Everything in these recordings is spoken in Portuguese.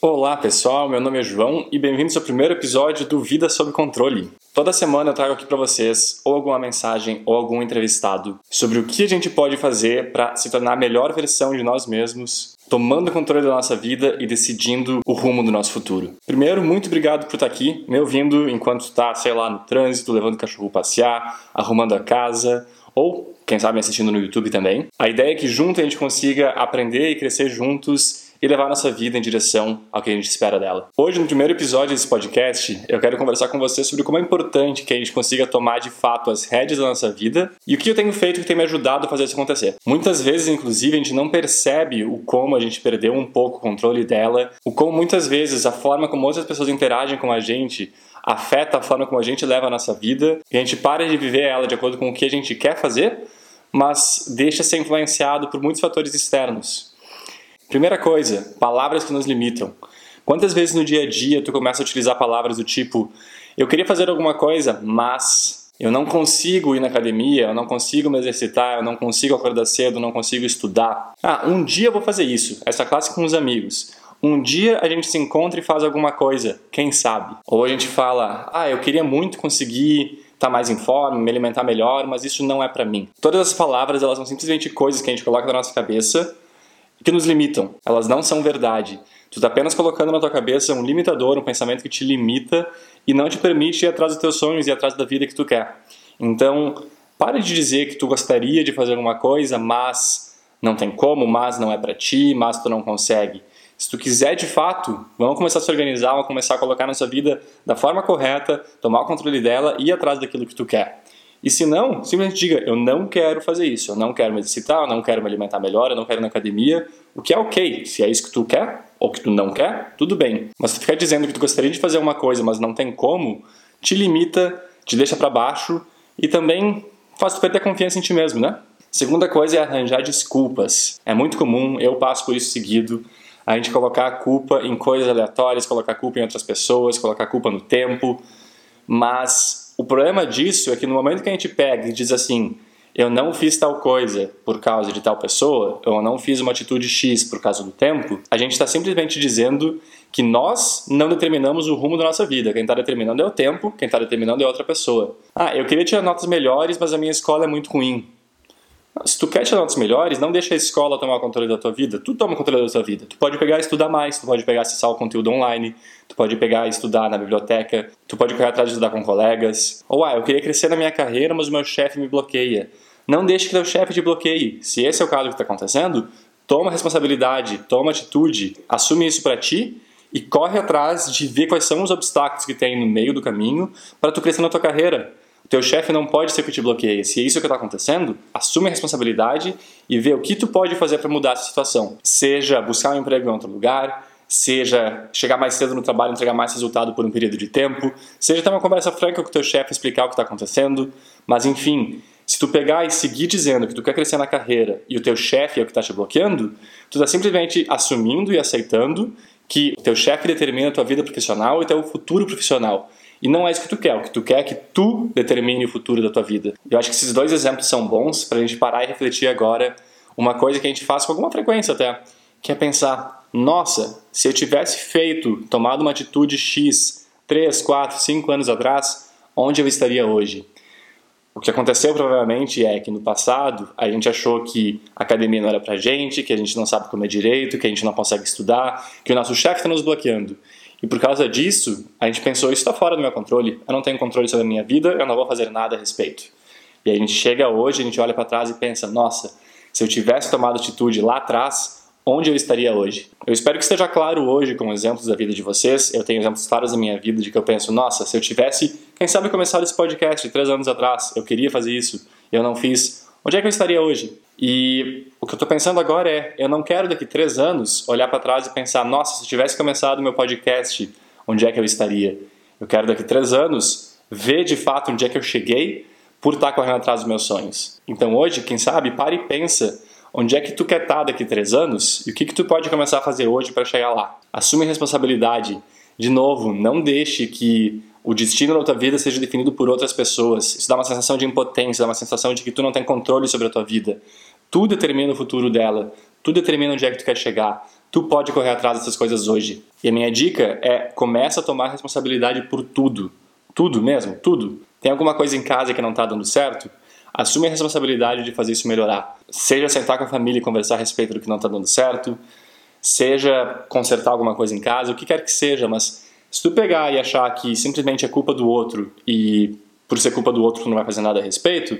Olá pessoal, meu nome é João e bem-vindos ao primeiro episódio do Vida sob Controle. Toda semana eu trago aqui para vocês ou alguma mensagem ou algum entrevistado sobre o que a gente pode fazer para se tornar a melhor versão de nós mesmos, tomando controle da nossa vida e decidindo o rumo do nosso futuro. Primeiro, muito obrigado por estar aqui, me ouvindo enquanto está, sei lá, no trânsito, levando o cachorro passear, arrumando a casa ou quem sabe assistindo no YouTube também. A ideia é que junto a gente consiga aprender e crescer juntos e levar nossa vida em direção ao que a gente espera dela. Hoje, no primeiro episódio desse podcast, eu quero conversar com você sobre como é importante que a gente consiga tomar de fato as rédeas da nossa vida e o que eu tenho feito que tem me ajudado a fazer isso acontecer. Muitas vezes, inclusive, a gente não percebe o como a gente perdeu um pouco o controle dela, o como muitas vezes a forma como outras pessoas interagem com a gente afeta a forma como a gente leva a nossa vida e a gente para de viver ela de acordo com o que a gente quer fazer, mas deixa ser influenciado por muitos fatores externos. Primeira coisa, palavras que nos limitam. Quantas vezes no dia a dia tu começa a utilizar palavras do tipo eu queria fazer alguma coisa, mas eu não consigo ir na academia, eu não consigo me exercitar, eu não consigo acordar cedo, eu não consigo estudar. Ah, um dia eu vou fazer isso. Essa classe com os amigos. Um dia a gente se encontra e faz alguma coisa, quem sabe? Ou a gente fala, ah, eu queria muito conseguir estar tá mais em forma, me alimentar melhor, mas isso não é para mim. Todas as palavras, elas são simplesmente coisas que a gente coloca na nossa cabeça que nos limitam. Elas não são verdade. Tu está apenas colocando na tua cabeça um limitador, um pensamento que te limita e não te permite ir atrás dos teus sonhos e atrás da vida que tu quer. Então, pare de dizer que tu gostaria de fazer alguma coisa, mas não tem como, mas não é para ti, mas tu não consegue. Se tu quiser de fato, vamos começar a se organizar, vamos começar a colocar na sua vida da forma correta, tomar o controle dela e ir atrás daquilo que tu quer. E se não, simplesmente diga: eu não quero fazer isso, eu não quero me exercitar, eu não quero me alimentar melhor, eu não quero ir na academia. O que é ok. Se é isso que tu quer ou que tu não quer, tudo bem. Mas tu ficar dizendo que tu gostaria de fazer uma coisa, mas não tem como, te limita, te deixa para baixo e também faz tu perder confiança em ti mesmo, né? Segunda coisa é arranjar desculpas. É muito comum, eu passo por isso seguido, a gente colocar a culpa em coisas aleatórias, colocar a culpa em outras pessoas, colocar a culpa no tempo, mas o problema disso é que no momento que a gente pega e diz assim, eu não fiz tal coisa por causa de tal pessoa, eu não fiz uma atitude X por causa do tempo, a gente está simplesmente dizendo que nós não determinamos o rumo da nossa vida. Quem está determinando é o tempo, quem está determinando é outra pessoa. Ah, eu queria tirar notas melhores, mas a minha escola é muito ruim. Se tu quer tirar notas melhores, não deixa a escola tomar o controle da tua vida. Tu toma o controle da tua vida. Tu pode pegar e estudar mais, tu pode pegar e acessar o conteúdo online, tu pode pegar e estudar na biblioteca, tu pode correr atrás de estudar com colegas. Ou, ah, eu queria crescer na minha carreira, mas o meu chefe me bloqueia. Não deixe que teu chefe te bloqueie. Se esse é o caso que está acontecendo, toma responsabilidade, toma atitude, assume isso para ti e corre atrás de ver quais são os obstáculos que tem no meio do caminho para tu crescer na tua carreira. O teu chefe não pode ser que te bloqueie. Se é isso que está acontecendo, assume a responsabilidade e vê o que tu pode fazer para mudar essa situação. Seja buscar um emprego em outro lugar, seja chegar mais cedo no trabalho, entregar mais resultado por um período de tempo, seja ter uma conversa franca com o teu chefe, explicar o que está acontecendo. Mas enfim, se tu pegar e seguir dizendo que tu quer crescer na carreira e o teu chefe é o que está te bloqueando, tu está simplesmente assumindo e aceitando que o teu chefe determina a tua vida profissional e teu futuro profissional. E não é isso que tu quer. O que tu quer é que tu determine o futuro da tua vida. Eu acho que esses dois exemplos são bons para a gente parar e refletir agora uma coisa que a gente faz com alguma frequência até, que é pensar: nossa, se eu tivesse feito, tomado uma atitude X 3, 4, 5 anos atrás, onde eu estaria hoje? O que aconteceu provavelmente é que no passado a gente achou que a academia não era pra gente, que a gente não sabe comer direito, que a gente não consegue estudar, que o nosso chefe está nos bloqueando. E por causa disso, a gente pensou: isso está fora do meu controle, eu não tenho controle sobre a minha vida, eu não vou fazer nada a respeito. E aí a gente chega hoje, a gente olha para trás e pensa: nossa, se eu tivesse tomado atitude lá atrás, onde eu estaria hoje? Eu espero que esteja claro hoje com exemplos da vida de vocês. Eu tenho exemplos claros da minha vida de que eu penso: nossa, se eu tivesse, quem sabe, começado esse podcast três anos atrás, eu queria fazer isso, eu não fiz. Onde é que eu estaria hoje? E o que eu estou pensando agora é, eu não quero daqui três anos olhar para trás e pensar, nossa, se eu tivesse começado meu podcast, onde é que eu estaria? Eu quero daqui três anos ver de fato onde é que eu cheguei por estar correndo atrás dos meus sonhos. Então hoje, quem sabe, pare e pensa onde é que tu quer estar daqui três anos e o que que tu pode começar a fazer hoje para chegar lá. Assume responsabilidade. De novo, não deixe que o destino da tua vida seja definido por outras pessoas. Isso dá uma sensação de impotência, dá uma sensação de que tu não tem controle sobre a tua vida. Tu determina o futuro dela, tu determina onde é que tu quer chegar, tu pode correr atrás dessas coisas hoje. E a minha dica é começa a tomar responsabilidade por tudo. Tudo mesmo, tudo. Tem alguma coisa em casa que não está dando certo? Assume a responsabilidade de fazer isso melhorar. Seja sentar com a família e conversar a respeito do que não está dando certo, seja consertar alguma coisa em casa, o que quer que seja, mas se tu pegar e achar que simplesmente é culpa do outro e por ser culpa do outro tu não vai fazer nada a respeito,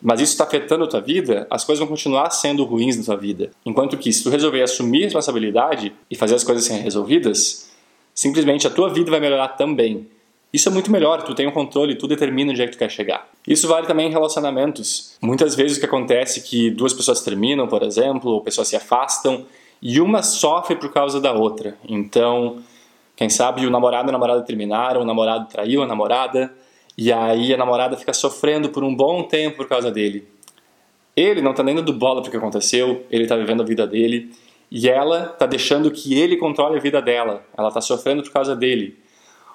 mas isso está afetando a tua vida, as coisas vão continuar sendo ruins na tua vida. Enquanto que se tu resolver assumir responsabilidade e fazer as coisas serem resolvidas, simplesmente a tua vida vai melhorar também. Isso é muito melhor, tu tem o um controle, tu determina onde é que tu quer chegar. Isso vale também em relacionamentos. Muitas vezes o que acontece é que duas pessoas terminam, por exemplo, ou pessoas se afastam, e uma sofre por causa da outra. Então, quem sabe o namorado e a namorada terminaram, o namorado traiu a namorada, e aí a namorada fica sofrendo por um bom tempo por causa dele. Ele não está nem dando bola para o que aconteceu, ele está vivendo a vida dele, e ela está deixando que ele controle a vida dela. Ela está sofrendo por causa dele.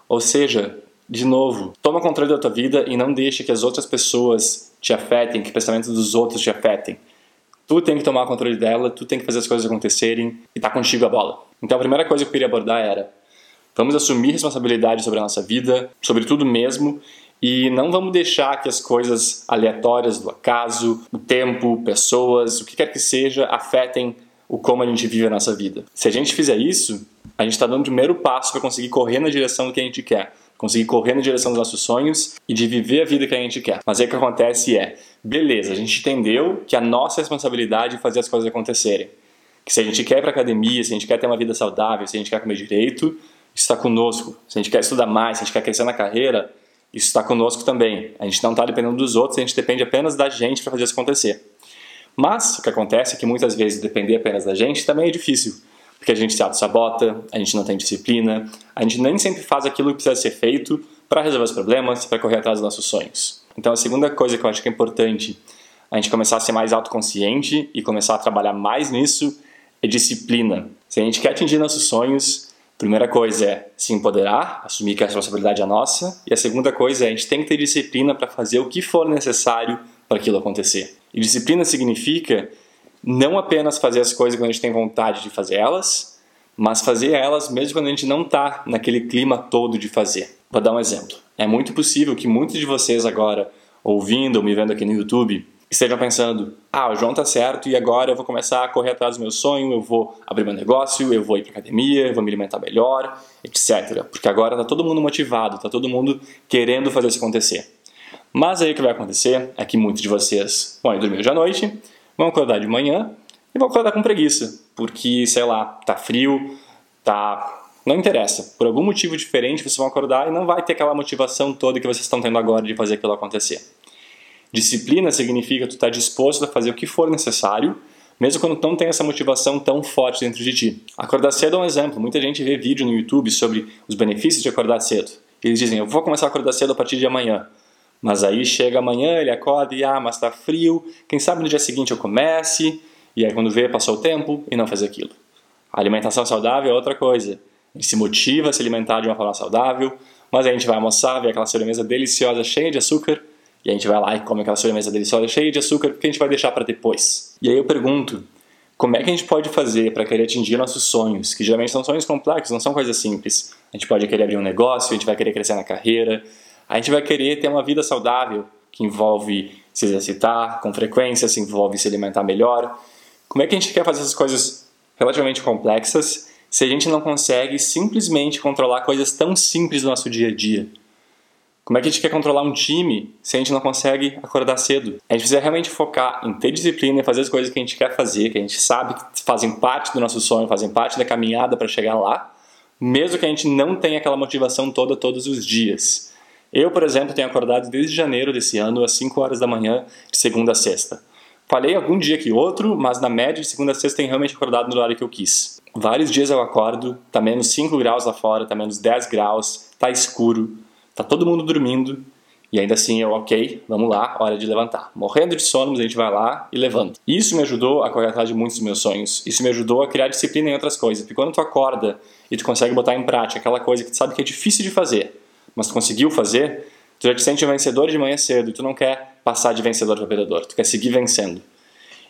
Ou seja, de novo, toma controle da tua vida e não deixe que as outras pessoas te afetem, que pensamentos dos outros te afetem. Tu tem que tomar controle dela, tu tem que fazer as coisas acontecerem e tá contigo a bola. Então a primeira coisa que eu queria abordar era: vamos assumir responsabilidade sobre a nossa vida, sobre tudo mesmo, e não vamos deixar que as coisas aleatórias do acaso, o tempo, pessoas, o que quer que seja, afetem o como a gente vive a nossa vida. Se a gente fizer isso, a gente está dando o primeiro passo para conseguir correr na direção do que a gente quer conseguir correr na direção dos nossos sonhos e de viver a vida que a gente quer. Mas aí o que acontece é, beleza, a gente entendeu que a nossa responsabilidade é fazer as coisas acontecerem. Que se a gente quer ir para academia, se a gente quer ter uma vida saudável, se a gente quer comer direito, está conosco. Se a gente quer estudar mais, se a gente quer crescer na carreira, isso está conosco também. A gente não está dependendo dos outros, a gente depende apenas da gente para fazer isso acontecer. Mas o que acontece é que muitas vezes depender apenas da gente também é difícil porque a gente se auto-sabota, a gente não tem disciplina, a gente nem sempre faz aquilo que precisa ser feito para resolver os problemas, para correr atrás dos nossos sonhos. Então, a segunda coisa que eu acho que é importante a gente começar a ser mais autoconsciente e começar a trabalhar mais nisso é disciplina. Se a gente quer atingir nossos sonhos, primeira coisa é se empoderar, assumir que a responsabilidade é nossa, e a segunda coisa é a gente tem que ter disciplina para fazer o que for necessário para aquilo acontecer. E disciplina significa não apenas fazer as coisas quando a gente tem vontade de fazer elas, mas fazer elas mesmo quando a gente não está naquele clima todo de fazer. Vou dar um exemplo. É muito possível que muitos de vocês agora, ouvindo ou me vendo aqui no YouTube, estejam pensando: ah, o João tá certo e agora eu vou começar a correr atrás do meu sonho, eu vou abrir meu negócio, eu vou ir para academia, eu vou me alimentar melhor, etc. Porque agora tá todo mundo motivado, tá todo mundo querendo fazer isso acontecer. Mas aí o que vai acontecer é que muitos de vocês vão ir dormir hoje à noite, vão acordar de manhã e vão acordar com preguiça, porque, sei lá, tá frio, tá. Não interessa. Por algum motivo diferente vocês vão acordar e não vai ter aquela motivação toda que vocês estão tendo agora de fazer aquilo acontecer. Disciplina significa tu estar tá disposto a fazer o que for necessário, mesmo quando não tem essa motivação tão forte dentro de ti. Acordar cedo é um exemplo. Muita gente vê vídeo no YouTube sobre os benefícios de acordar cedo. Eles dizem, eu vou começar a acordar cedo a partir de amanhã. Mas aí chega amanhã, ele acorda e, ah, mas tá frio, quem sabe no dia seguinte eu comece, e aí quando vê, passou o tempo e não faz aquilo. A alimentação saudável é outra coisa. A gente se motiva a se alimentar de uma forma saudável, mas aí a gente vai almoçar, vê aquela sobremesa deliciosa, cheia de açúcar, e a gente vai lá e come aquela sobremesa deliciosa, cheia de açúcar, porque a gente vai deixar para depois. E aí eu pergunto, como é que a gente pode fazer para querer atingir nossos sonhos, que geralmente são sonhos complexos, não são coisas simples. A gente pode querer abrir um negócio, a gente vai querer crescer na carreira, a gente vai querer ter uma vida saudável, que envolve se exercitar com frequência, se envolve se alimentar melhor. Como é que a gente quer fazer essas coisas relativamente complexas se a gente não consegue simplesmente controlar coisas tão simples do nosso dia a dia? Como é que a gente quer controlar um time se a gente não consegue acordar cedo? A gente precisa realmente focar em ter disciplina e fazer as coisas que a gente quer fazer, que a gente sabe que fazem parte do nosso sonho, fazem parte da caminhada para chegar lá, mesmo que a gente não tenha aquela motivação toda todos os dias. Eu, por exemplo, tenho acordado desde janeiro desse ano às 5 horas da manhã, de segunda a sexta. Falei algum dia que outro, mas na média de segunda a sexta tenho realmente acordado no horário que eu quis. Vários dias eu acordo, tá menos 5 graus lá fora, tá menos 10 graus, tá escuro, tá todo mundo dormindo, e ainda assim eu, ok, vamos lá, hora de levantar. Morrendo de sono, a gente vai lá e levanta. Isso me ajudou a correr atrás de muitos dos meus sonhos. Isso me ajudou a criar disciplina em outras coisas. Porque quando tu acorda e tu consegue botar em prática aquela coisa que tu sabe que é difícil de fazer, mas tu conseguiu fazer, tu já te sente vencedor de manhã cedo e tu não quer passar de vencedor para perdedor, tu quer seguir vencendo.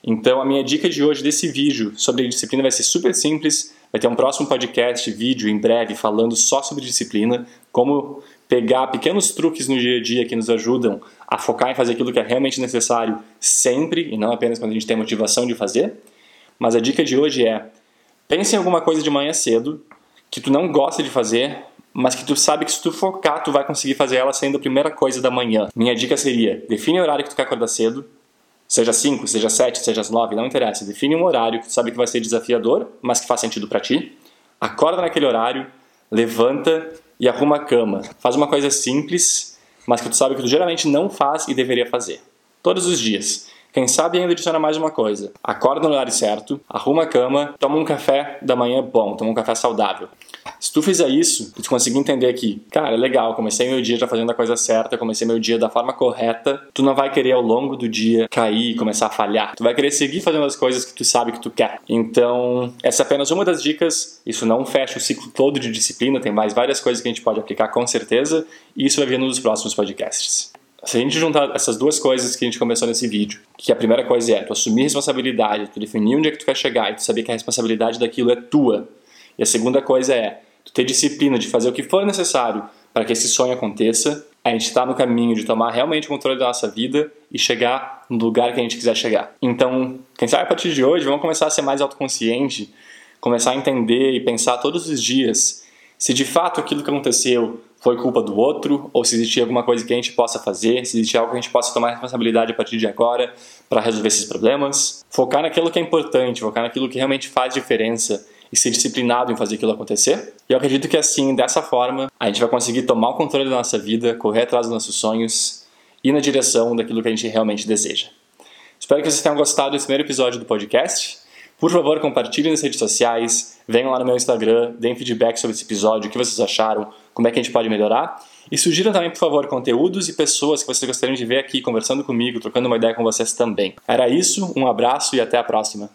Então, a minha dica de hoje desse vídeo sobre disciplina vai ser super simples. Vai ter um próximo podcast, vídeo em breve, falando só sobre disciplina, como pegar pequenos truques no dia a dia que nos ajudam a focar em fazer aquilo que é realmente necessário sempre e não apenas quando a gente tem motivação de fazer. Mas a dica de hoje é: pense em alguma coisa de manhã cedo que tu não gosta de fazer, mas que tu sabe que se tu focar, tu vai conseguir fazer ela sendo a primeira coisa da manhã. Minha dica seria: define o horário que tu quer acordar cedo, seja 5, seja 7, seja 9, não interessa. Define um horário que tu sabe que vai ser desafiador, mas que faz sentido para ti. Acorda naquele horário, levanta e arruma a cama. Faz uma coisa simples, mas que tu sabe que tu geralmente não faz e deveria fazer. Todos os dias. Quem sabe ainda adiciona mais uma coisa. Acorda no horário certo, arruma a cama, toma um café da manhã bom, toma um café saudável. Se tu fizer isso tu conseguir entender que, cara, é legal, comecei meu dia já fazendo a coisa certa, comecei meu dia da forma correta, tu não vai querer ao longo do dia cair e começar a falhar. Tu vai querer seguir fazendo as coisas que tu sabe que tu quer. Então, essa é apenas uma das dicas. Isso não fecha o ciclo todo de disciplina, tem mais várias coisas que a gente pode aplicar com certeza, e isso vai vir nos próximos podcasts. Se a gente juntar essas duas coisas que a gente começou nesse vídeo, que a primeira coisa é tu assumir responsabilidade, tu definir onde é que tu quer chegar e tu saber que a responsabilidade daquilo é tua, e a segunda coisa é ter disciplina de fazer o que for necessário para que esse sonho aconteça, a gente está no caminho de tomar realmente o controle da nossa vida e chegar no lugar que a gente quiser chegar. Então, quem sabe a partir de hoje, vamos começar a ser mais autoconsciente, começar a entender e pensar todos os dias se de fato aquilo que aconteceu foi culpa do outro ou se existia alguma coisa que a gente possa fazer, se existia algo que a gente possa tomar responsabilidade a partir de agora para resolver esses problemas. Focar naquilo que é importante, focar naquilo que realmente faz diferença e ser disciplinado em fazer aquilo acontecer. E eu acredito que assim, dessa forma, a gente vai conseguir tomar o controle da nossa vida, correr atrás dos nossos sonhos e ir na direção daquilo que a gente realmente deseja. Espero que vocês tenham gostado desse primeiro episódio do podcast. Por favor, compartilhem nas redes sociais, venham lá no meu Instagram, deem feedback sobre esse episódio, o que vocês acharam, como é que a gente pode melhorar. E sugiram também, por favor, conteúdos e pessoas que vocês gostariam de ver aqui conversando comigo, trocando uma ideia com vocês também. Era isso, um abraço e até a próxima.